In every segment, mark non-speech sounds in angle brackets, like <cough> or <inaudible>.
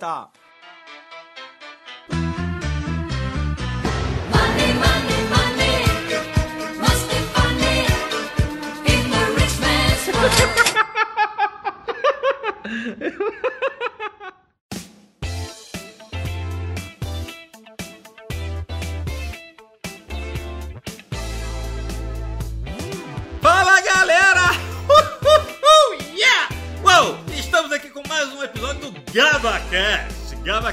stop.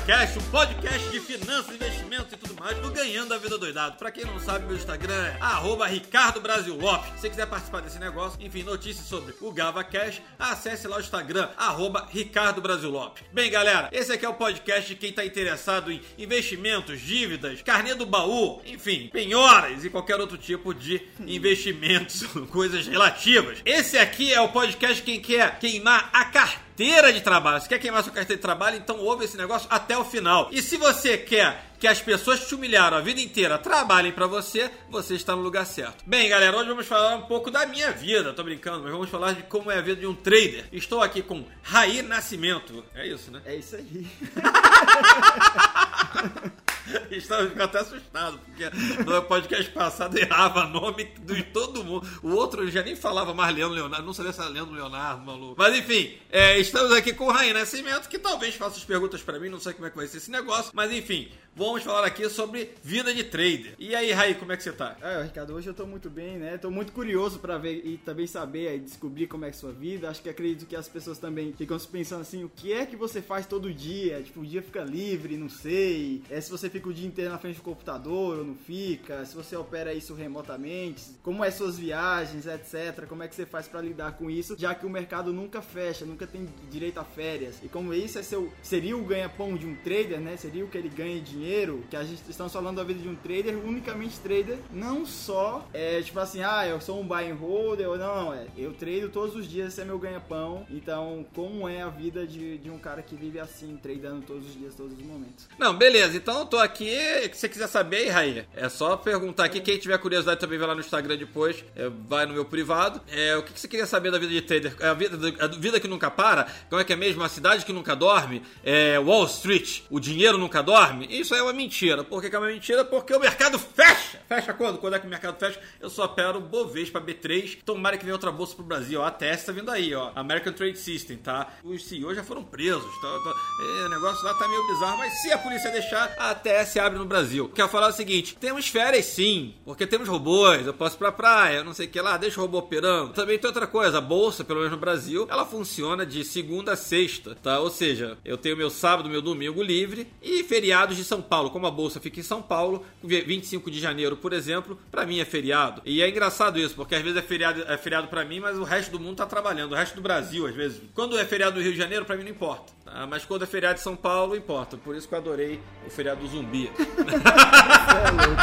GabaCast, um podcast de finanças, investimentos e tudo mais do Ganhando a Vida Doidado. Pra quem não sabe, meu Instagram é arroba Ricardo Brasil Lopes. Se você quiser participar desse negócio, enfim, notícias sobre o GabaCast, acesse lá o Instagram, arroba Ricardo Brasil Lopes. Bem, galera, esse aqui é o podcast de quem tá interessado em investimentos, dívidas, carnê do baú, enfim, penhoras e qualquer outro tipo de <laughs> investimentos, <laughs> coisas relativas. Esse aqui é o podcast de quem quer queimar a carteira de trabalho. Se quer queimar sua carteira de trabalho, então ouve esse negócio até o final. E se você quer que as pessoas que te humilharam a vida inteira trabalhem pra você, você está no lugar certo. Bem, galera, hoje vamos falar um pouco da minha vida. Tô brincando, mas vamos falar de como é a vida de um trader. Estou aqui com Raí Nascimento. É isso, né? É isso aí. <laughs> Estava ficando até assustado, porque no podcast passado errava nome de todo mundo. O outro já nem falava mais Leandro Leonardo, não sabia se era Leandro Leonardo, maluco. Mas enfim, é, estamos aqui com o Raí Nascimento, que talvez faça as perguntas pra mim, não sei como é que vai ser esse negócio, mas enfim, vamos falar aqui sobre vida de trader. E aí, Raí, como é que você tá? É, Ricardo, hoje eu tô muito bem, né? Tô muito curioso pra ver e também saber e descobrir como é que é sua vida. Acho que acredito que as pessoas também ficam se pensando assim, o que é que você faz todo dia? Tipo, o dia fica livre, não sei. É se você fica o dia inteiro na frente do computador ou não fica, se você opera isso remotamente, como é suas viagens, etc. Como é que você faz pra lidar com isso, já que o mercado nunca fecha, nunca tem direito a férias. E como isso é seu seria o ganha-pão de um trader, né? Seria o que ele ganha dinheiro, que a gente estamos falando da vida de um trader, unicamente trader, não só é tipo assim, ah, eu sou um buy and holder, ou não, é, eu trado todos os dias, esse é meu ganha-pão. Então, como é a vida de, de um cara que vive assim, tradando todos os dias, todos os momentos? Não, beleza, então eu tô aqui. Se você quiser saber, aí, Raí, é só perguntar aqui. Quem tiver curiosidade também vai lá no Instagram depois, é, vai no meu privado. É, o que, que você queria saber da vida de trader? É a vida, a vida que nunca para? Como é que é mesmo? A cidade que nunca dorme? É, Wall Street, o dinheiro nunca dorme? Isso é uma mentira. Por que, que é uma mentira? Porque o mercado fecha! Fecha quando? Quando é que o mercado fecha? Eu só opero Bovespa B3. Tomara que venha outra bolsa pro Brasil. Ó, a TES tá vindo aí, ó. American Trade System, tá? Os CEOs já foram presos. Tá, tá- é, o negócio lá tá meio bizarro, mas se a polícia deixar, a TS abre no Brasil. Quero falar o seguinte: temos férias sim, porque temos robôs. Eu posso ir pra praia, não sei o que lá, deixa o robô operando. Também tem outra coisa: a bolsa, pelo menos no Brasil, ela funciona de segunda a sexta, tá? Ou seja, eu tenho meu sábado, meu domingo livre e feriados de São Paulo. Como a bolsa fica em São Paulo, 25 de janeiro, por exemplo, pra mim é feriado. E é engraçado isso, porque às vezes é feriado, é feriado para mim, mas o resto do mundo tá trabalhando. O resto do Brasil, às vezes. Quando é feriado do Rio de Janeiro, pra mim não importa. tá? Mas quando é feriado de São Paulo, importa. Por isso que eu adorei o feriado do zumbi. <laughs> Isso é louco.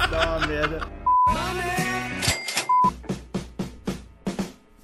Isso dá uma merda.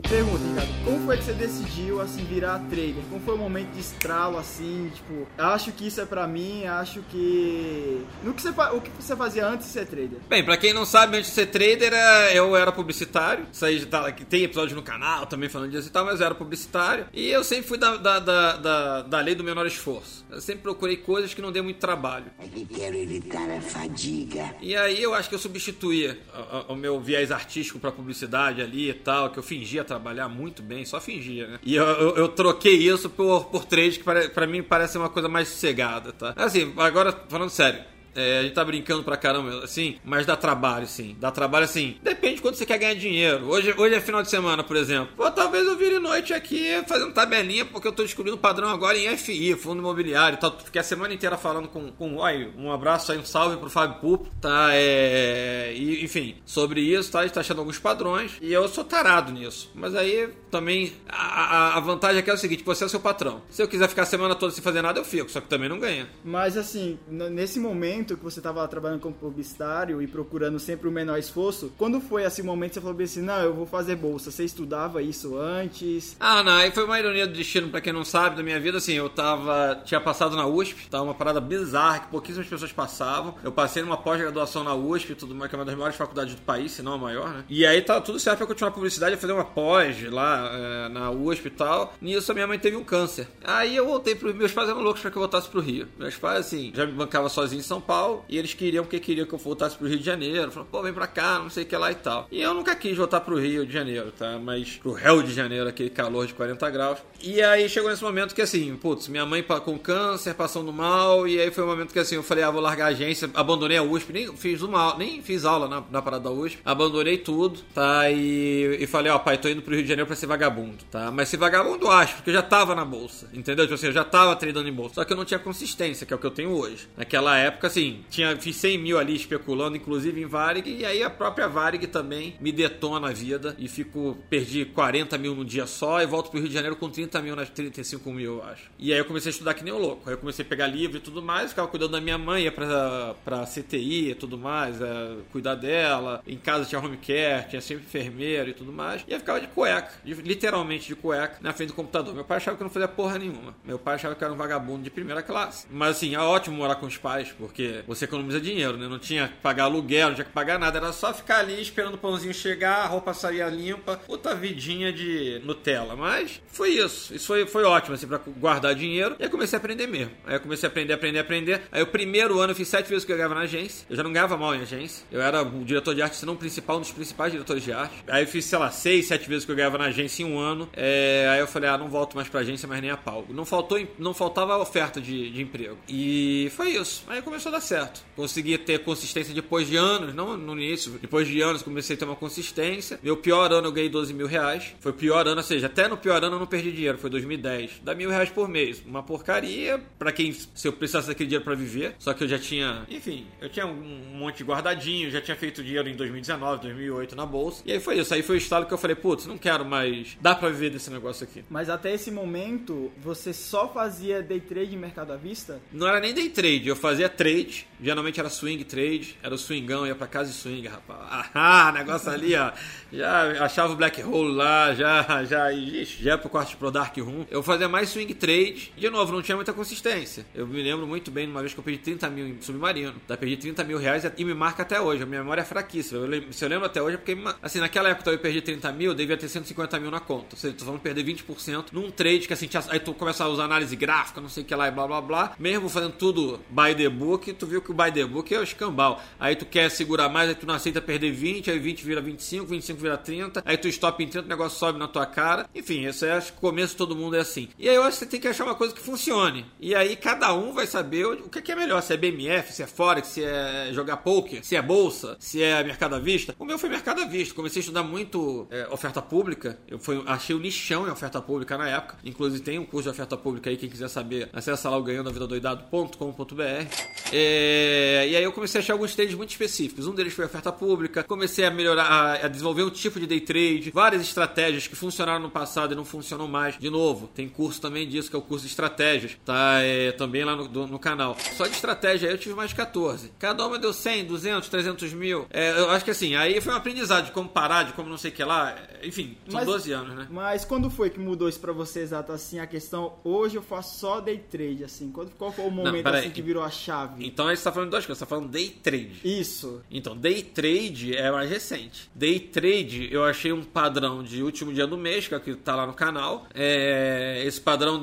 Pergunta, Ricardo, como foi que você decidiu, assim, virar trader? Como foi o momento de estralo, assim, tipo, acho que isso é pra mim, acho que... No que você, o que você fazia antes de ser trader? Bem, pra quem não sabe, antes de ser trader, é, eu era publicitário. Isso aí já tá, que tem episódio no canal também falando disso e tal, mas eu era publicitário. E eu sempre fui da, da, da, da, da lei do menor esforço. Eu sempre procurei coisas que não dêem muito trabalho. É que quero evitar a fadiga. E aí eu acho que eu substituía a- o meu viés artístico pra publicidade ali e tal, que eu fingia trabalhar muito bem, só fingia, né? E eu, eu- eu troquei isso por, por trade, que para, pra mim parece uma coisa mais sossegada, tá? Assim, agora falando sério. É, a gente tá brincando pra caramba, assim, mas dá trabalho, sim. Dá trabalho, assim. Depende de quando você quer ganhar dinheiro. Hoje, hoje é final de semana, por exemplo. Pô, talvez eu vire noite aqui fazendo tabelinha, porque eu tô descobrindo padrão agora em FI, fundo imobiliário e tal. Fiquei a semana inteira falando com, com ai, um abraço aí, um salve pro Fábio Pupo, tá? É, e, enfim, sobre isso, tá? A gente tá achando alguns padrões. E eu sou tarado nisso. Mas aí também a, a- a vantagem aqui é o seguinte: você é seu patrão. Se eu quiser ficar a semana toda sem fazer nada, eu fico, só que também não ganha. Mas, assim, nesse momento, momento que você tava trabalhando como publicitário e procurando sempre o menor esforço, quando foi esse momento que você falou assim, não, eu vou fazer bolsa, você estudava isso antes? Ah, não, aí foi uma ironia do destino, pra quem não sabe, da minha vida, assim, eu tava, tinha passado na USP, tava uma parada bizarra que pouquíssimas pessoas passavam. Eu passei numa pós-graduação na USP, tudo mais, que é uma das maiores faculdades do país, se não a maior, né? E aí tava tudo certo pra continuar publicidade, eu fazer uma pós lá é, na USP e tal. Nisso a minha mãe teve um câncer. Aí eu voltei pro meus pais eram loucos pra que eu voltasse pro Rio. Meus pais, assim, já me bancava sozinho em São Paulo, e eles queriam porque queriam que eu voltasse pro Rio de Janeiro. Falaram, pô, vem pra cá, não sei o que lá e tal. E eu nunca quis voltar pro Rio de Janeiro, tá? Mas pro Rio de Janeiro, aquele calor de 40 graus. E aí chegou nesse momento que assim, putz, minha mãe com câncer, passando mal, e aí foi um momento que assim, eu falei, ah, vou largar a agência, abandonei a USP, nem fiz uma nem fiz aula na, na parada da USP, abandonei tudo, tá? E, e falei, ó, pai, tô indo pro Rio de Janeiro pra ser vagabundo, tá? Mas ser vagabundo acho, porque eu já tava na bolsa, entendeu? Tipo assim, eu já tava treinando em bolsa, só que eu não tinha consistência, que é o que eu tenho hoje. Naquela época, assim, tinha, fiz 100 mil ali especulando, inclusive em Varig, e aí a própria Varig também me detona a vida, e fico, perdi 40 mil num dia só, e volto pro Rio de Janeiro com 30 mil nas 35 mil, eu acho. E aí eu comecei a estudar que nem o louco. Aí eu comecei a pegar livro e tudo mais, ficava cuidando da minha mãe, ia pra, pra CTI e tudo mais, é, cuidar dela. Em casa tinha home care, tinha sempre enfermeiro e tudo mais. E eu ficava de cueca, de- literalmente de cueca, na frente do computador. Meu pai achava que eu não fazia porra nenhuma. Meu pai achava que eu era um vagabundo de primeira classe. Mas assim, é ótimo morar com os pais, porque você economiza dinheiro, né? Não tinha que pagar aluguel, não tinha que pagar nada. Era só ficar ali esperando o pãozinho chegar, a roupa saía limpa. Puta vidinha de Nutella. Mas foi isso. Isso foi, foi ótimo, assim, pra guardar dinheiro. E aí comecei a aprender mesmo. Aí eu comecei a aprender, aprender, aprender. Aí o primeiro ano eu fiz sete vezes que eu ganhava na agência. Eu já não ganhava mal em agência. Eu era o diretor de arte, se não o principal, um dos principais diretores de arte. Aí eu fiz, sei lá, seis, sete vezes que eu ganhava na agência em um ano. É, aí eu falei, ah, não volto mais pra agência, mas nem a pau. Não, faltou, não faltava oferta de, de emprego. E foi isso. Aí começou a dar certo. Consegui ter consistência depois de anos, não no início. Depois de anos comecei a ter uma consistência. Meu pior ano eu ganhei 12 mil reais. Foi o pior ano, ou seja, até no pior ano eu não perdi dinheiro. Foi 2010. Dá mil reais por mês. Uma porcaria pra quem, se eu precisasse daquele dinheiro pra viver. Só que eu já tinha, enfim, eu tinha um monte guardadinho. Já tinha feito dinheiro em 2019, 2008 na bolsa. E aí foi isso. Aí foi o estalo que eu falei, putz, não quero mais. Dá pra viver desse negócio aqui. Mas até esse momento, você só fazia day trade em mercado à vista? Não era nem day trade, eu fazia trade. Geralmente era swing trade, era o swingão, ia pra casa de swing, rapaz. <laughs> Ah, negócio ali, ó. Já achava o black hole lá, já, já, ixi, já ia pro quarto pro dark room. Eu fazia mais swing trade. De novo, não tinha muita consistência. Eu me lembro muito bem de uma vez que eu perdi 30 mil em submarino. Tá, perdi 30 mil reais e me marca até hoje. A minha memória é fraquíssima. Eu lembro- se eu lembro até hoje é porque, assim, naquela época eu perdi 30 mil, eu devia ter 150 mil na conta. Ou seja, tô falando perder 20% num trade que assim, tinha- aí tu começa a usar análise gráfica, não sei o que lá e blá blá blá. Mesmo fazendo tudo by the book, tu viu que o by the book é o escambau. Aí tu quer segurar mais, aí tu não aceita perder 20, aí 20 vira 25, 25 vira 30, aí tu stop em 30, o negócio sobe na tua cara. Enfim, esse é acho que começo todo mundo é assim. E aí eu acho que você tem que achar uma coisa que funcione. E aí cada um vai saber o o que é melhor, se é BMF, se é Forex, se é jogar poker, se é bolsa, se é mercado à vista. O meu foi mercado à vista. Comecei a estudar muito é, oferta pública. Eu fui, achei o nichão em oferta pública na época. Inclusive tem um curso de oferta pública aí, quem quiser saber, acessa lá o ganhandoavidadoidado.com.br. É, e aí eu comecei a achar alguns trades muito específicos. Um deles foi oferta pública. Comecei a melhorar, a, desenvolver um tipo de day trade, várias estratégias que funcionaram no passado e não funcionam mais. De novo, tem curso também disso, que é o curso de estratégias. Tá é, também lá no, do- no canal. Só de estratégia aí eu tive mais de 14. Cada uma deu 100, 200, 300 mil. É, eu acho que assim, aí foi um aprendizado de como parar, de como não sei o que lá. Enfim, são Mas- 12 anos, né? Mas quando foi que mudou isso pra você exato assim a questão? Hoje eu faço só day trade assim. Quando qual foi o momento peraí. assim que virou a chave? Então aí você tá falando de duas coisas, você tá falando day trade. Isso. Então, day trade é mais recente. Day trade, eu achei um padrão de último dia do mês, que é o que tá lá no canal. É, esse padrão,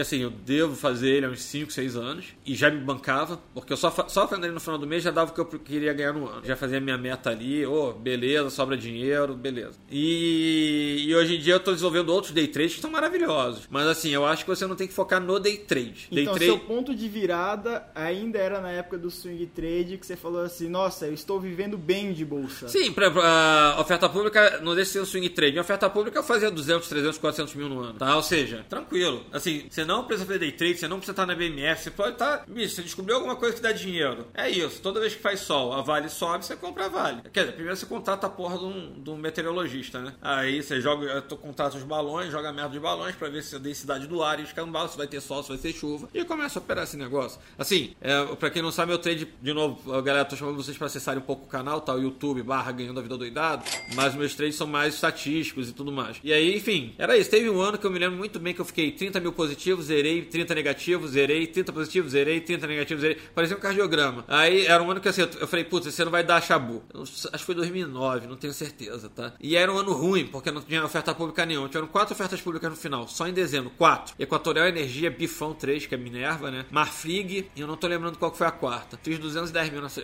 assim, eu devo fazer ele há uns 5, 6 anos. E já me bancava, porque eu só, só fazendo ele no final do mês já dava o que eu queria ganhar no ano. Já fazia minha meta ali, ô, beleza, sobra dinheiro, beleza. E, e hoje em dia eu tô desenvolvendo outros day trades que são maravilhosos. Mas assim, eu acho que você não tem que focar no day trade. Day Então, trade... seu ponto de virada ainda era na época do swing trade que você falou assim: Nossa, eu estou vivendo bem de bolsa. Sim, pra, pra oferta pública não deixa de ser um swing trade. Em oferta pública fazia 200, 300, 400 mil no ano, tá? Ou seja, tranquilo. Assim, você não precisa fazer day trade, você não precisa estar na BMF, você pode estar... Bicho, você descobriu alguma coisa que dá dinheiro. É isso. Toda vez que faz sol, a Vale sobe, você compra a Vale. Quer dizer, primeiro você contrata a porra de um, de um meteorologista, né? Aí você joga, contrata os balões, joga merda de balões pra ver se a densidade do ar e escambau, se vai ter sol, se vai ter chuva. E começa a operar esse negócio. Assim, é, pra quem não sabe, meu trade, de novo, galera, tô chamando vocês pra acessarem um pouco o canal, tá? O YouTube barra ganhando a vida doidado. Mas meus trades são mais estatísticos e tudo mais. E aí, enfim, era isso. Teve um ano que eu me lembro muito bem que eu fiquei 30 mil positivos, zerei, 30 negativos, zerei, 30 positivos, zerei, 30 negativos, zerei. Parecia um cardiograma. Aí era um ano que assim, eu- falei, putz, esse ano vai dar chabu. Acho que foi 2009, não tenho certeza, tá? E era um ano ruim, porque não tinha oferta pública nenhuma. Tiveram quatro ofertas públicas no final, só em dezembro. Quatro. Equatorial Energia, Bifão 3, que é Minerva, né? Marfrig, e eu não tô lembrando qual que foi a quarta. Fiz 210 mil. nessa-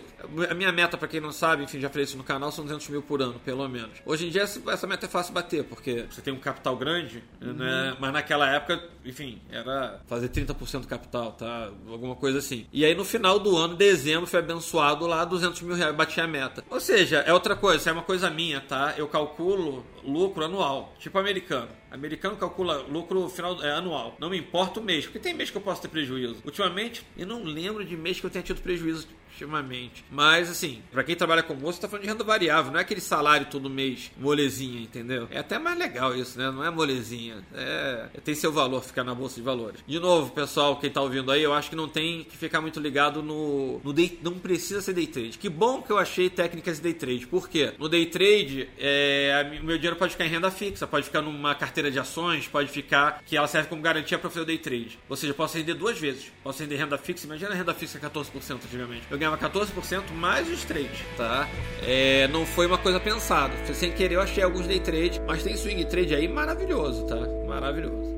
A minha meta, pra quem não sabe, enfim, já falei isso no canal, são 200 mil por ano, pelo menos. Hoje em dia, essa meta é fácil bater, porque você tem um capital grande, né? Mas naquela época, enfim, era fazer 30% do capital, tá? Alguma coisa assim. E aí, no final do ano, dezembro, foi abençoado lá 200 mil reais, bati a meta. Ou seja, é outra coisa, isso é uma coisa minha, tá? Eu calculo lucro anual, tipo americano. Americano calcula lucro final é, anual. Não me importa o mês, porque tem mês que eu posso ter prejuízo. Ultimamente, eu não lembro de mês que eu tenha tido prejuízo ultimamente. Mas assim, pra quem trabalha com bolsa, tá falando de renda variável, não é aquele salário todo mês molezinha, entendeu? É até mais legal isso, né? Não é molezinha. É, tem seu valor ficar na bolsa de valores. De novo, pessoal, quem tá ouvindo aí, eu acho que não tem que ficar muito ligado no, no day, não precisa ser day trade. Que bom que eu achei técnicas de day trade. Por quê? No day trade, é, o meu dinheiro pode ficar em renda fixa, pode ficar numa carteira de ações, pode ficar que ela serve como garantia para fazer o day trade. Ou seja, eu posso render duas vezes. Posso render renda fixa, imagina a renda fixa 14% antigamente. Eu ganhava 14% mais os trades, tá? É, não foi uma coisa pensada. Sem querer, eu achei alguns day trade, mas tem swing trade aí maravilhoso, tá? Maravilhoso.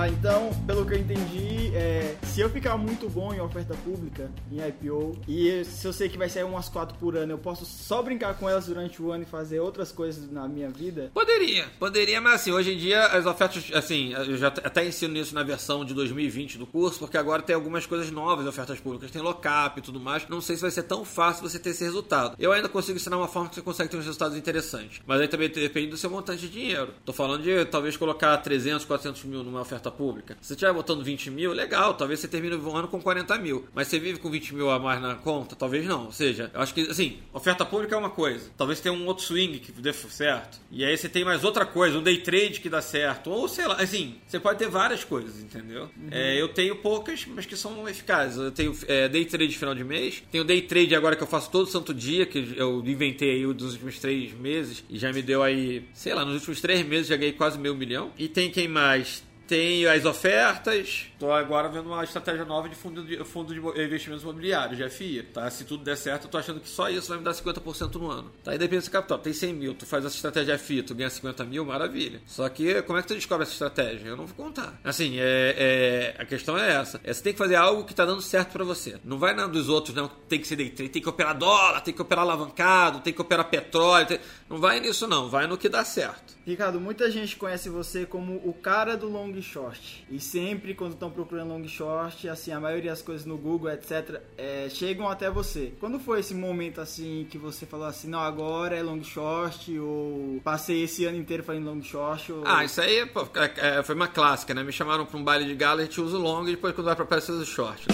Tá, então, pelo que eu entendi, é, se eu ficar muito bom em oferta pública, em IPO, e se eu sei que vai sair umas quatro por ano, eu posso só brincar com elas durante o ano e fazer outras coisas na minha vida? Poderia, poderia, mas assim, hoje em dia as ofertas, assim, eu já até ensino isso na versão de 2020 do curso, porque agora tem algumas coisas novas, ofertas públicas, tem lockup e tudo mais. Não sei se vai ser tão fácil você ter esse resultado. Eu ainda consigo ensinar uma forma que você consegue ter uns resultados interessantes, mas aí também depende do seu montante de dinheiro. Tô falando de talvez colocar 300, 400 mil numa oferta pública. Se você estiver botando 20 mil, legal, talvez você termine o ano com 40 mil, mas você vive com 20 mil a mais na conta? Talvez não. Ou seja, eu acho que, assim, oferta pública é uma coisa, talvez tenha um outro swing que dê certo, e aí você tem mais outra coisa, um day trade que dá certo, ou sei lá, assim, você pode ter várias coisas, entendeu? É, eu tenho poucas, mas que são eficazes. Eu tenho é, day trade final de mês, tenho day trade agora que eu faço todo santo dia, que eu inventei aí dos últimos três meses, e já me deu aí, sei lá, nos últimos três meses já ganhei quase meio milhão. E tem quem mais? Tem as ofertas. Tô agora vendo uma estratégia nova de fundo de, fundo de investimentos imobiliários, GFI. Tá? Se tudo der certo, eu tô achando que só isso vai me dar 50% no ano. Tá? E depende do capital. Tem 100 mil, tu faz essa estratégia FI, tu ganha 50 mil, maravilha. Só que como é que tu descobre essa estratégia? Eu não vou contar. Assim, é, é- a questão é essa. É, você tem que fazer algo que tá dando certo pra você. Não vai na dos outros, não. Tem que ser day trade, tem que operar dólar, tem que operar alavancado, tem que operar petróleo. tem- Não vai nisso, não. Vai no que dá certo. Ricardo, muita gente conhece você como o cara do long short. E sempre quando estão procurando long short, assim, a maioria das coisas no Google, etc, é, chegam até você. Quando foi esse momento assim que você falou assim, não, agora é long short, ou passei esse ano inteiro fazendo long short, ou... Ah, isso aí pô, é- é- foi uma clássica, né? Me chamaram pra um baile de gala, a gente usa o long e depois quando vai pra peça usa o short.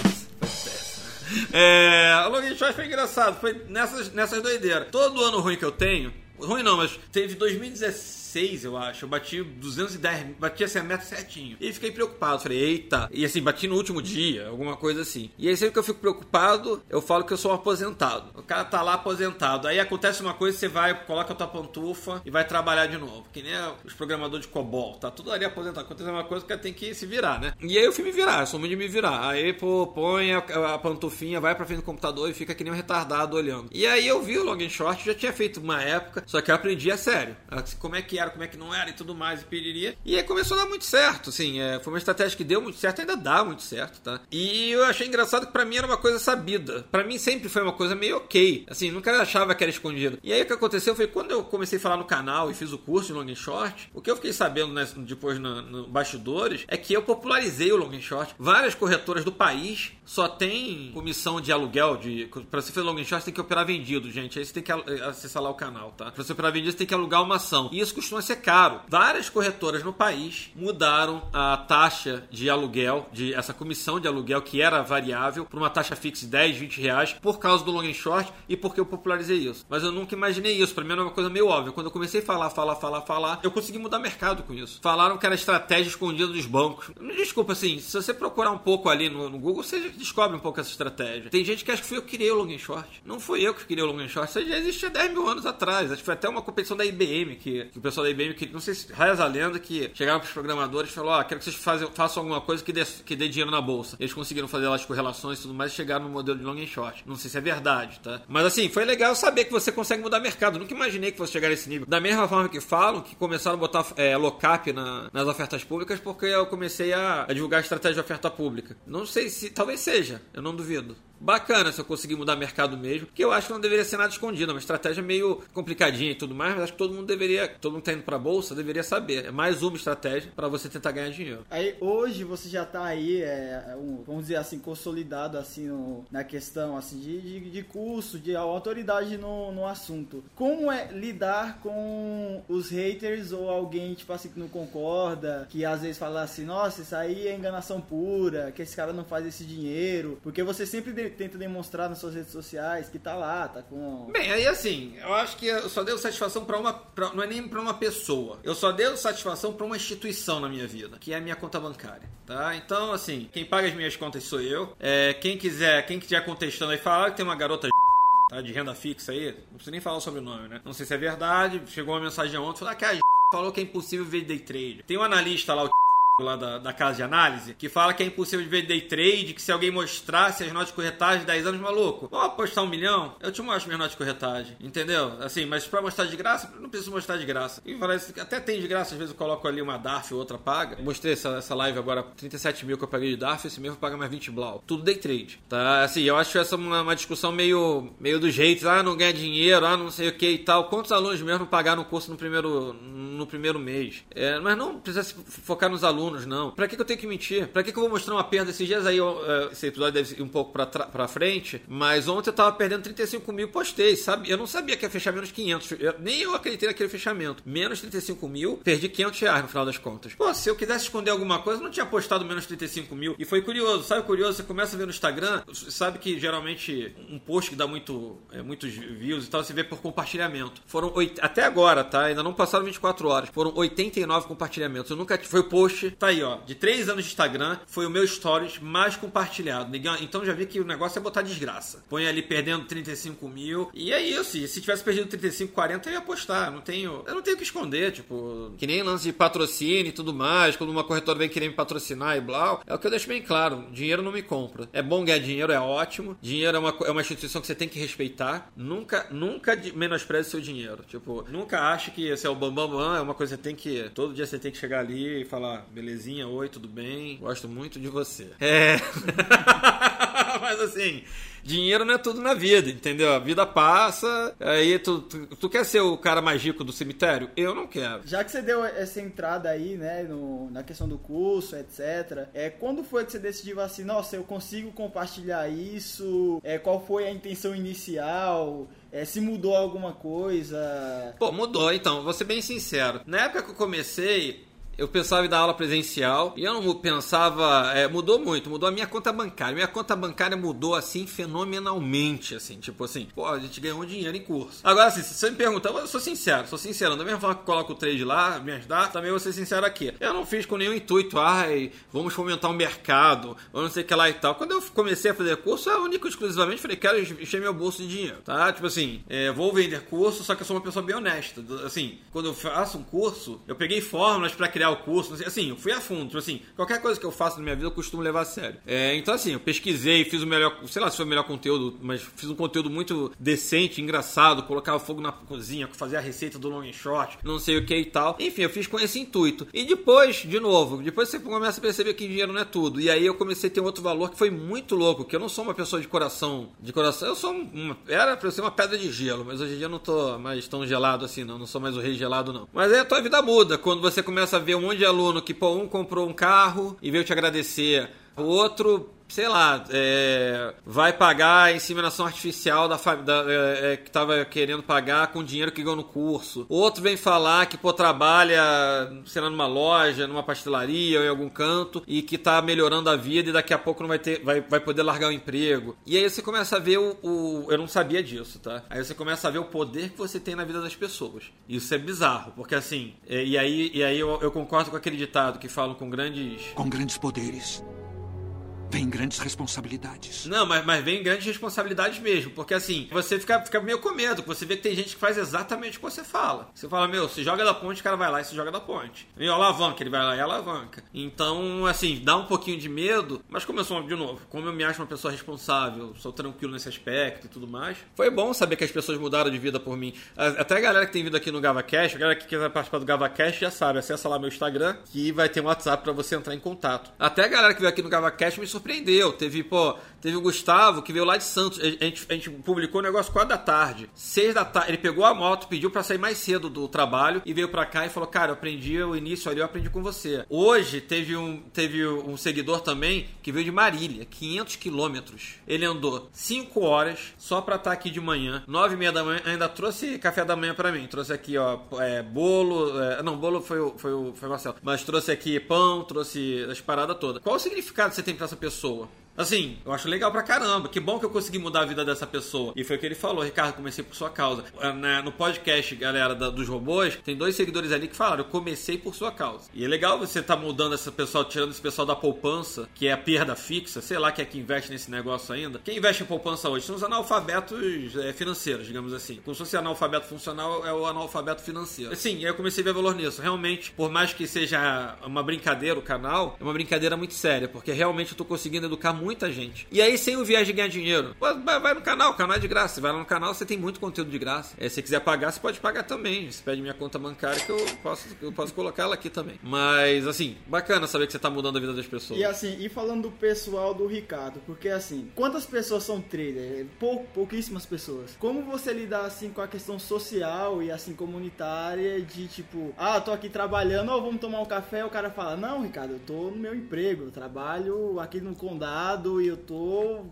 É, o long short foi engraçado, foi nessas, nessas doideiras. Todo ano ruim que eu tenho, ruim não, mas teve 2016, eu acho, eu bati 210, bati assim a meta certinho. E fiquei preocupado, falei, eita. E assim, bati no último dia, alguma coisa assim. E aí sempre que eu fico preocupado, eu falo que eu sou um aposentado. O cara tá lá aposentado. Aí acontece uma coisa, você vai, coloca a tua pantufa e vai trabalhar de novo. Que nem os programadores de COBOL, tá tudo ali aposentado. Acontece uma coisa, o cara tem que se virar, né? E aí eu fui me virar, eu sou muito de me virar. Aí, pô, põe a, a pantufinha, vai pra frente do computador e fica que nem um retardado olhando. E aí eu vi o Login Short, já tinha feito uma época, só que eu aprendi a sério. Como é que era, como é que não era e tudo mais, e pediria. E aí começou a dar muito certo, assim. é, foi uma estratégia que deu muito certo, ainda dá muito certo, tá? E eu achei engraçado que pra mim era uma coisa sabida. Pra mim sempre foi uma coisa meio ok. Assim, nunca achava que era escondido. E aí o que aconteceu foi quando eu comecei a falar no canal e fiz o curso de Long and Short, o que eu fiquei sabendo né, depois no, no bastidores é que eu popularizei o Long and Short. Várias corretoras do país só tem comissão de aluguel de para você fazer Long and Short você tem que operar vendido, gente. Aí você tem que acessar lá o canal, tá? Pra você operar venda, você tem que alugar uma ação. E isso costuma ser caro. Várias corretoras no país mudaram a taxa de aluguel, de essa comissão de aluguel que era variável, para uma taxa fixa de 10, 20 reais, por causa do long and short e porque eu popularizei isso. Mas eu nunca imaginei isso. Pra mim era uma coisa meio óbvia. Quando eu comecei a falar, falar, falar, falar, eu consegui mudar mercado com isso. Falaram que era estratégia escondida dos bancos. Desculpa, assim, se você procurar um pouco ali no, no Google, você descobre um pouco essa estratégia. Tem gente que acha que fui eu que criei o long and short. Não fui eu que criei o long and short. Isso já existia 10 mil anos atrás. Acho que foi até uma competição da IBM que, que o pessoal da IBM, que não sei se reza a lenda, que chegaram pros programadores e falou: Ó, quero que vocês fazem, façam alguma coisa que dê, que dê dinheiro na bolsa. Eles conseguiram fazer lá as correlações e tudo mais e chegaram no modelo de long and short. Não sei se é verdade, tá? Mas assim, foi legal saber que você consegue mudar mercado. Nunca imaginei que fosse chegar nesse nível. Da mesma forma que falam que começaram a botar é, lock-up na- nas ofertas públicas porque eu comecei a, a divulgar a estratégia de oferta pública. Não sei se. Talvez seja, eu não duvido. Bacana se eu conseguir mudar mercado mesmo, que eu acho que não deveria ser nada escondido, é uma estratégia meio complicadinha e tudo mais, mas acho que todo mundo deveria, todo mundo tá indo pra bolsa, deveria saber. É mais uma estratégia para você tentar ganhar dinheiro. Aí hoje você já tá aí, é, um, vamos dizer assim, consolidado assim no- na questão assim de, de, de curso, de autoridade no, no assunto. Como é lidar com os haters ou alguém tipo assim que não concorda, que às vezes fala assim, nossa, isso aí é enganação pura, que esse cara não faz esse dinheiro, porque você sempre tenta demonstrar nas suas redes sociais que tá lá, tá com Bem, aí assim, eu acho que eu só dei satisfação pra uma. pra- não é nem pra uma pessoa. Eu só dei satisfação pra uma instituição na minha vida, que é a minha conta bancária. Tá? Então, assim, quem paga as minhas contas sou eu. É, quem quiser, quem estiver contestando aí, falar que tem uma garota <laughs> tá, de renda fixa aí, não preciso nem falar sobre o nome, né? Não sei se é verdade. Chegou uma mensagem ontem, falou que a <laughs> falou que é impossível ver day trade. Tem um analista lá, o lá da, da casa de análise, que fala que é impossível de ver day trade, que se alguém mostrasse as notas de corretagem de 10 anos, maluco, vamos apostar um milhão? Eu te mostro minhas notas de corretagem, entendeu? Assim, mas pra mostrar de graça, não preciso mostrar de graça. E isso, até tem de graça, às vezes eu coloco ali uma DARF ou outra paga. Mostrei essa, essa live agora, 37 mil que eu paguei de DARF, esse mesmo paga mais 20 blau. Tudo day trade, tá? Assim, eu acho essa uma, uma discussão meio, meio dos jeitos, ah, não ganha dinheiro, ah, não sei o que e tal. Quantos alunos mesmo pagaram o curso no primeiro, no primeiro mês? É, mas não precisa se focar nos alunos, não. Pra que, que eu tenho que mentir? Pra que, que eu vou mostrar uma perda esses dias aí? eu, é, esse episódio deve ir um pouco pra frente, mas ontem eu tava perdendo 35 mil, postei, sabe? Eu não sabia que ia fechar menos 500, eu- nem eu acreditei naquele fechamento. Menos 35 mil, perdi 500 reais no final das contas. Pô, se eu quisesse esconder alguma coisa, eu não tinha postado menos 35 mil. E foi curioso, sabe curioso? Você começa a ver no Instagram, sabe que geralmente um post que dá muito, é, muitos views e tal, você vê por compartilhamento. Foram até agora, tá? Ainda não passaram 24 horas. Foram 89 compartilhamentos. Eu nunca foi post, tá aí, ó, de 3 anos de Instagram, foi o meu stories mais compartilhado. Então já vi que o negócio é botar desgraça. Põe ali perdendo 35 mil. E é isso. E se tivesse perdido 35, 40, eu ia postar. Não tenho, eu não tenho o que esconder, tipo, que nem lance de patrocínio e tudo mais. Quando uma corretora vem querer me patrocinar e blá. É o que eu deixo bem claro. Dinheiro não me compra. É bom ganhar dinheiro, é ótimo. Dinheiro é uma, é uma instituição que você tem que respeitar. Nunca, nunca menospreze seu dinheiro. Tipo, nunca ache que esse é o bambambam. Bam, bam, é uma coisa que você tem que. Todo dia você tem que chegar ali e falar: belezinha, oi, tudo bem? Gosto muito de você. É. <laughs> Mas assim. Dinheiro não é tudo na vida, entendeu? A vida passa, aí tu, tu, tu quer ser o cara mais rico do cemitério? Eu não quero. Já que você deu essa entrada aí, né, no- na questão do curso, etc. É, quando foi que você decidiu assim, nossa, eu consigo compartilhar isso? É, qual foi a intenção inicial? É, se mudou alguma coisa? Pô, mudou então, vou ser bem sincero. Na época que eu comecei, eu pensava em dar aula presencial e eu não pensava. é, mudou muito, mudou a minha conta bancária. Minha conta bancária mudou assim fenomenalmente, assim, tipo assim, pô, a gente ganhou dinheiro em curso. Agora, assim, se você me perguntar, eu sou sincero, sou sincero. Da mesma forma que coloco o trade lá, me ajudar, também vou ser sincero aqui. Eu não fiz com nenhum intuito, ai, vamos fomentar o mercado, ou não sei o que lá e tal. Quando eu comecei a fazer curso, eu único exclusivamente falei, quero encher meu bolso de dinheiro, tá? Tipo assim, é, vou vender curso, só que eu sou uma pessoa bem honesta. Assim, quando eu faço um curso, eu peguei fórmulas pra criar o curso, sei, assim, eu fui a fundo. Tipo assim, qualquer coisa que eu faço na minha vida eu costumo levar a sério. É, então, assim, eu pesquisei, fiz o melhor, sei lá se foi o melhor conteúdo, mas fiz um conteúdo muito decente, engraçado, colocava fogo na cozinha, fazia a receita do long and short, não sei o que e tal. Enfim, eu fiz com esse intuito. E depois, de novo, depois você começa a perceber que dinheiro não é tudo. E aí eu comecei a ter um outro valor que foi muito louco, que eu não sou uma pessoa de coração, de coração, eu sou uma, era pra ser uma pedra de gelo, mas hoje em dia eu não tô mais tão gelado assim, não, não sou mais o rei gelado, não. Mas aí a tua vida muda, quando você começa a ver um monte de aluno que, pô, um comprou um carro e veio te agradecer, O outro, sei lá, é, vai pagar a inseminação artificial da, da- é, é, que tava querendo pagar com dinheiro que ganhou no curso. Outro vem falar que, pô, trabalha, sei lá, numa loja, numa pastelaria ou em algum canto e que tá melhorando a vida e daqui a pouco não vai ter, vai, vai poder largar o emprego. E aí você começa a ver o, o- Eu não sabia disso, tá? Aí você começa a ver o poder que você tem na vida das pessoas. Isso é bizarro, porque assim, é, e aí, e aí eu, eu concordo com aquele ditado que falam com grandes Com grandes poderes, vem grandes responsabilidades. Não, mas, mas vem grandes responsabilidades mesmo. Porque assim, você fica, fica meio com medo. Você vê que tem gente que faz exatamente o que você fala. Você fala, meu, se joga da ponte, o cara vai lá e se joga da ponte. E alavanca, ele vai lá e alavanca. Então, assim, dá um pouquinho de medo. Mas como eu sou, de novo, como eu me acho uma pessoa responsável, sou tranquilo nesse aspecto e tudo mais, foi bom saber que as pessoas mudaram de vida por mim. Até a galera que tem vindo aqui no GavaCast, a galera que quiser participar do GavaCast já sabe, acessa lá meu Instagram que vai ter um WhatsApp pra você entrar em contato. Até a galera que veio aqui no GavaCast me surpreendeu. Teve, pô, teve o Gustavo que veio lá de Santos. A gente, a gente publicou o negócio 4 da tarde. 6 da tarde, ele pegou a moto, pediu pra sair mais cedo do trabalho e veio pra cá e falou: Cara, eu aprendi o início ali, eu aprendi com você. Hoje teve um, teve um seguidor também que veio de Marília, 500 quilômetros. Ele andou 5 horas só pra estar aqui de manhã, 9 e meia da manhã, ainda trouxe café da manhã pra mim. Trouxe aqui, ó, é, bolo. é, não, bolo foi foi, foi o Marcelo. Mas trouxe aqui pão, trouxe as paradas todas. Qual o significado que você tem pra essa pessoa? pessoa. Assim, eu acho legal pra caramba. Que bom que eu consegui mudar a vida dessa pessoa. E foi o que ele falou, Ricardo, comecei por sua causa. Ah, na- No podcast, galera, dos robôs, tem dois seguidores ali que falaram, eu comecei por sua causa. E é legal você tá mudando essa pessoa, tirando esse pessoal da poupança, que é a perda fixa, sei lá que é que investe nesse negócio ainda. Quem investe em poupança hoje são os analfabetos é, financeiros, digamos assim. Como se fosse analfabeto funcional, é o analfabeto financeiro. Sim, aí eu comecei a ver valor nisso. Realmente, por mais que seja uma brincadeira o canal, é uma brincadeira muito séria, porque realmente eu tô conseguindo educar muita gente. E aí, sem o viés de ganhar dinheiro, vai, no canal, o canal é de graça. Vai lá no canal, você tem muito conteúdo de graça. É, se você quiser pagar, você pode pagar também. Você pede minha conta bancária que eu posso, eu posso colocar ela aqui também. Mas, assim, bacana saber que você tá mudando a vida das pessoas. E assim, e falando do pessoal do Ricardo, porque assim, quantas pessoas são trader? Pou, pouquíssimas pessoas. Como você lidar assim com a questão social e assim comunitária de tipo, ah, tô aqui trabalhando, ó, vamos tomar um café, o cara fala: "Não, Ricardo, eu tô no meu emprego, eu trabalho aqui no condado e eu tô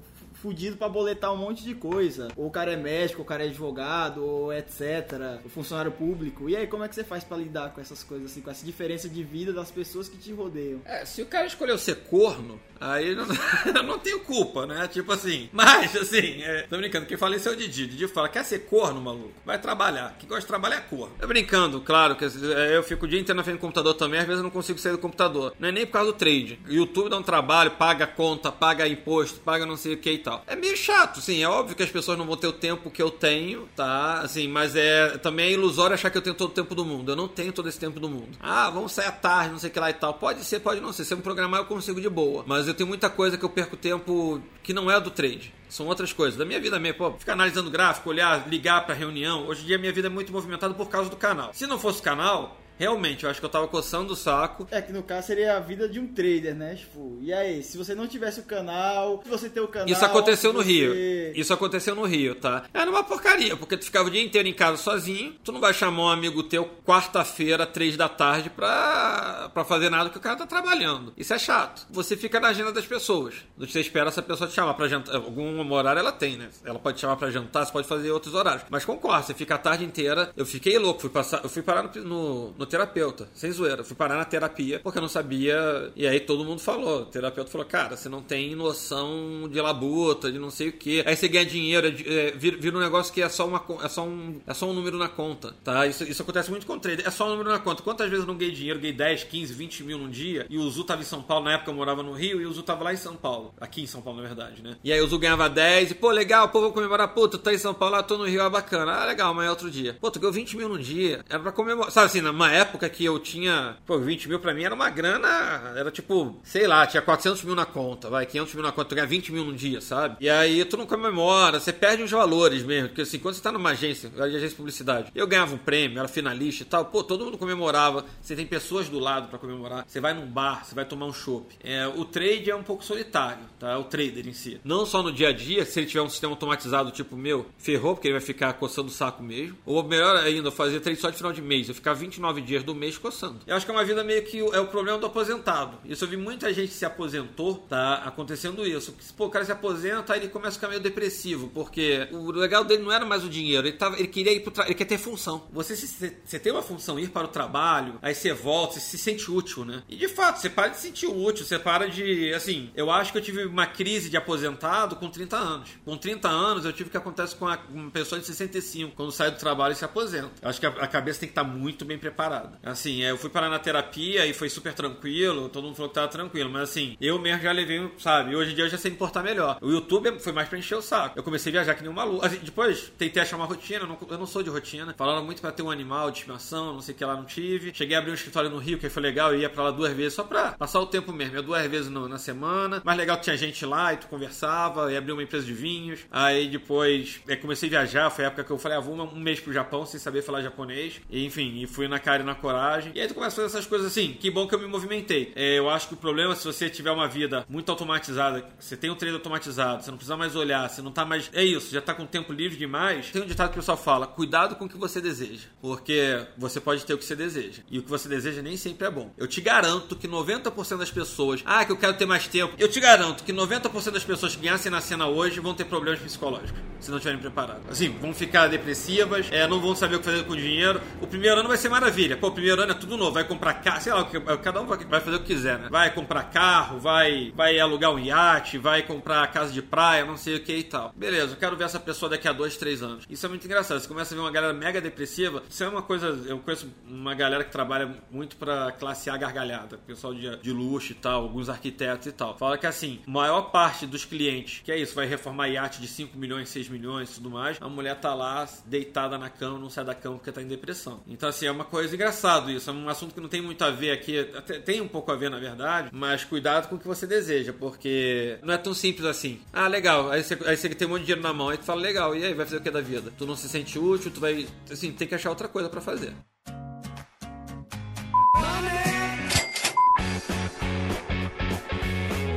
fudido pra boletar um monte de coisa. Ou o cara é médico, o cara é advogado, ou etc. O funcionário público. E aí, como é que você faz pra lidar com essas coisas, assim, com essa diferença de vida das pessoas que te rodeiam? É, se o cara escolheu ser corno, aí não, <laughs> eu não tenho culpa, né? Tipo assim. Mas, assim, é, tô brincando. Quem fala isso é o Didi. Didi fala: quer ser corno, maluco? Vai trabalhar. Quem gosta de trabalhar é corno. Tô brincando, claro, que é, eu fico o dia inteiro na frente do computador também. Às vezes eu não consigo sair do computador. Não é nem por causa do trade. YouTube dá um trabalho, paga conta, paga imposto, paga não sei o que e tal. É meio chato, sim. É óbvio que as pessoas não vão ter o tempo que eu tenho, tá? Assim, mas é também é ilusório achar que eu tenho todo o tempo do mundo. Eu não tenho todo esse tempo do mundo. Ah, vamos sair à tarde, não sei o que lá e tal. Pode ser, pode não ser. Se eu me programar, eu consigo de boa. Mas eu tenho muita coisa que eu perco tempo que não é do trade. São outras coisas. Da minha vida mesmo, pô, ficar analisando gráfico, olhar, ligar pra reunião. Hoje em dia, minha vida é muito movimentada por causa do canal. Se não fosse o canal, realmente, eu acho que eu tava coçando o saco. É que no caso seria a vida de um trader, né? Tipo, e aí, se você não tivesse o canal, se você ter o canal. Isso aconteceu no você- Rio. Isso aconteceu no Rio, tá? Era uma porcaria, porque tu ficava o dia inteiro em casa sozinho, tu não vai chamar um amigo teu quarta-feira, três da tarde, pra, pra fazer nada que o cara tá trabalhando. Isso é chato. Você fica na agenda das pessoas. Você espera essa pessoa te chamar pra jantar. Algum horário ela tem, né? Ela pode te chamar pra jantar, você pode fazer outros horários. Mas concordo, você fica a tarde inteira. Eu fiquei louco, fui passar, eu fui parar no, no, no terapeuta, sem zoeira. Fui parar na terapia porque eu não sabia. E aí todo mundo falou. O terapeuta falou, cara, você não tem noção de labuta, de não sei o que. Aí você ganha dinheiro, é, é, vira, vira um negócio que é só, uma, é, só um, é só um número na conta, tá? Isso, isso acontece muito com trader. É só um número na conta. Quantas vezes eu não ganhei dinheiro? Ganhei 10, 15, 20 mil num dia. E o Zu tava em São Paulo. Na época eu morava no Rio e o Zu tava lá em São Paulo. Aqui em São Paulo, na verdade, né? E aí o Zu ganhava 10 e, pô, legal, pô, vou comemorar. Pô, tu tá em São Paulo, ah, tô no Rio, ah, bacana. Ah, legal, amanhã é outro dia. Pô, tu ganhou 20 mil num dia. Era pra comemorar. Sabe assim, numa época que eu tinha. Pô, 20 mil pra mim era uma grana. Era tipo, sei lá, tinha 400 mil na conta, vai, 500 mil na conta. Tu ganha 20 mil num dia, sabe? E aí tu não comemora, você perde os valores mesmo. Porque assim, quando você tá numa agência, agência de publicidade, eu ganhava um prêmio, era finalista e tal. Pô, todo mundo comemorava. Você tem pessoas do lado pra comemorar. Você vai num bar, você vai tomar um chopp. É, o trade é um pouco solitário, tá? O trader em si. Não só no dia a dia, se ele tiver um sistema automatizado tipo meu, ferrou, porque ele vai ficar coçando o saco mesmo. Ou melhor ainda, fazer trade só de final de mês, eu ficar 29 dias do mês coçando. Eu acho que é uma vida meio que é o problema do aposentado. Isso eu vi muita gente que se aposentou, tá acontecendo isso. Pô, o cara se aposenta, aí ele começa a ficar meio depressivo, porque o legal dele não era mais o dinheiro, ele, tava, ele queria ir pro ele quer ter função. Você, se, você tem uma função, ir para o trabalho, aí você volta, você se sente útil, né? E de fato, você para de se sentir útil, você para de. Assim, eu acho que eu tive uma crise de aposentado com 30 anos. Com 30 anos, eu tive o que acontece com uma pessoa de 65, quando sai do trabalho e se aposenta. Eu acho que a, a cabeça tem que estar muito bem preparada. Assim, é, eu fui parar na terapia e foi super tranquilo, todo mundo falou que tava tranquilo, mas assim, eu mesmo já levei, sabe? Hoje em dia eu já sei me portar melhor. O YouTube foi mais pra encher o saco. Eu comecei a viajar que nem um maluco. Assim, depois tentei achar uma rotina, eu não, sou de rotina. Falaram muito pra ter um animal de estimação, não sei o que lá, não tive. Cheguei a abrir um escritório no Rio, que foi legal, eu ia pra lá duas vezes só pra passar o tempo mesmo. Eu duas vezes no- na semana. Mais legal que tinha gente lá e tu conversava, e abri uma empresa de vinhos. Aí depois comecei a viajar, foi a época que eu falei, ah, vou um mês pro Japão sem saber falar japonês. E, enfim, e fui na cara na coragem. E aí tu começa a fazer essas coisas assim. Que bom que eu me movimentei. É, eu acho que o problema, se você tiver uma vida muito automatizada, você tem o treino automatizado, você não precisa mais olhar, você não tá mais. É isso, já tá com tempo livre demais. Tem um ditado que o pessoal fala: cuidado com o que você deseja. Porque você pode ter o que você deseja. E o que você deseja nem sempre é bom. Eu te garanto que 90% das pessoas. Ah, que eu quero ter mais tempo. Eu te garanto que 90% das pessoas que ganhassem na cena hoje vão ter problemas psicológicos. Se não estiverem preparados. Assim, vão ficar depressivas, é, não vão saber o que fazer com o dinheiro. O primeiro ano vai ser maravilha. Pô, o primeiro ano é tudo novo. Vai comprar carro, sei lá, que- cada um vai fazer o que quiser, né? Vai comprar carro, vai, vai alugar um iate, vai comprar casa de praia, não sei o que e tal. Beleza, eu quero ver essa pessoa daqui a dois, três anos. Isso é muito engraçado. Você começa a ver uma galera mega depressiva. Isso é uma coisa. Eu conheço uma galera que trabalha muito pra classe A gargalhada. Pessoal de, de luxo e tal, alguns arquitetos e tal. Fala que assim, maior parte dos clientes, que é isso, vai reformar iate de 5 milhões, 6 milhões e tudo mais, a mulher tá lá deitada na cama, não sai da cama porque tá em depressão. Então, assim, é uma coisa engraçado isso. É um assunto que não tem muito a ver aqui. Até tem um pouco a ver, na verdade, mas cuidado com o que você deseja, porque não é tão simples assim. Ah, legal. Aí você, aí você tem um monte de dinheiro na mão, aí tu fala, legal, e aí, vai fazer o que da vida? Tu não se sente útil, tu vai. Assim, tem que achar outra coisa pra fazer.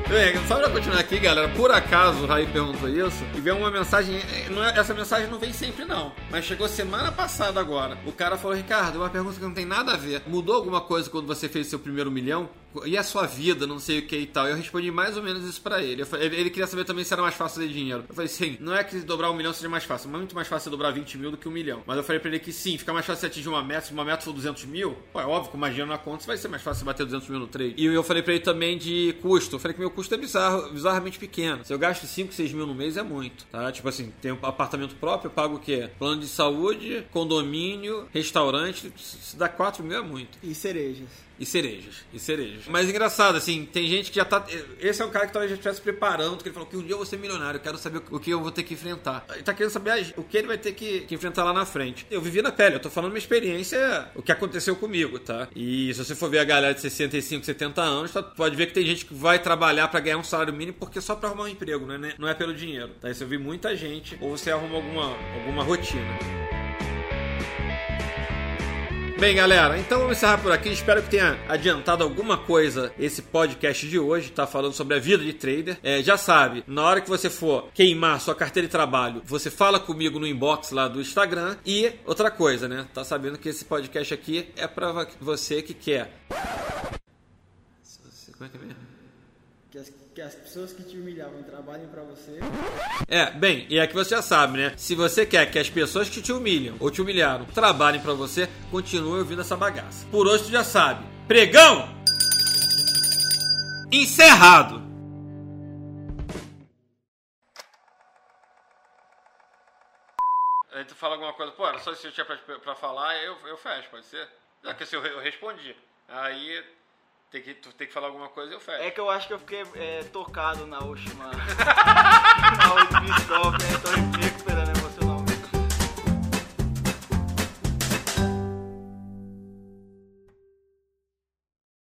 Bem, só pra continuar aqui, galera, por acaso o Raí perguntou isso e veio uma mensagem. eh, é- essa mensagem não vem sempre, não. Mas chegou semana passada agora. O cara falou: Ricardo, uma pergunta que não tem nada a ver. Mudou alguma coisa quando você fez seu primeiro milhão? E a sua vida, não sei o que e tal. Eu respondi mais ou menos isso pra ele. Ele. queria saber também se era mais fácil fazer dinheiro. Eu falei: sim, não é que dobrar um milhão seja mais fácil. Muito mais fácil dobrar 20 mil do que um milhão. Mas eu falei pra ele que sim, fica mais fácil você atingir uma meta. Se uma meta for 200 mil, pô, é óbvio, com mais dinheiro na conta, vai ser mais fácil você bater 200 mil no trade. E eu falei pra ele também de custo. Eu falei que meu custo é bizarro, bizarramente pequeno. Se eu gasto 5, 6 mil no mês é muito, tá? Tipo assim, tem um apartamento próprio, eu pago o quê? Plano de saúde, condomínio, restaurante, se dá 4 mil é muito. E cerejas. E cerejas, e cerejas. Mas engraçado, assim, tem gente que já tá. Esse é um cara que talvez já estivesse preparando, que ele falou que um dia eu vou ser milionário, eu quero saber o que eu vou ter que enfrentar. Ele tá querendo saber o que ele vai ter que, que enfrentar lá na frente. Eu vivi na pele, eu tô falando minha experiência, o que aconteceu comigo, tá? E se você for ver a galera de 65, 70 anos, tá, pode ver que tem gente que vai trabalhar pra ganhar um salário mínimo porque só pra arrumar um emprego, é, né? não é pelo dinheiro, tá? Isso eu vi muita gente, ou você arruma alguma, alguma rotina. Bem, galera, então vamos encerrar por aqui. Espero que tenha adiantado alguma coisa esse podcast de hoje, tá falando sobre a vida de trader. É, já sabe, na hora que você for queimar sua carteira de trabalho, você fala comigo no inbox lá do Instagram. E outra coisa, né? Tá sabendo que esse podcast aqui é pra você que quer. Como é que é mesmo? Que as, que as pessoas que te humilhavam trabalhem pra você. É, bem, e é que você já sabe, né? Se você quer que as pessoas que te humilham ou te humilharam trabalhem pra você, continue ouvindo essa bagaça. Por hoje tu já sabe. Pregão! Encerrado! Aí tu fala alguma coisa, pô, era só isso que eu tinha pra, pra falar, eu, eu fecho, pode ser? É que assim, eu, eu respondi. Aí tem que, tu tem que falar alguma coisa e eu fecho. É que eu acho que eu fiquei é, tocado na última. <laughs> na última stop, né? Então eu fico esperando.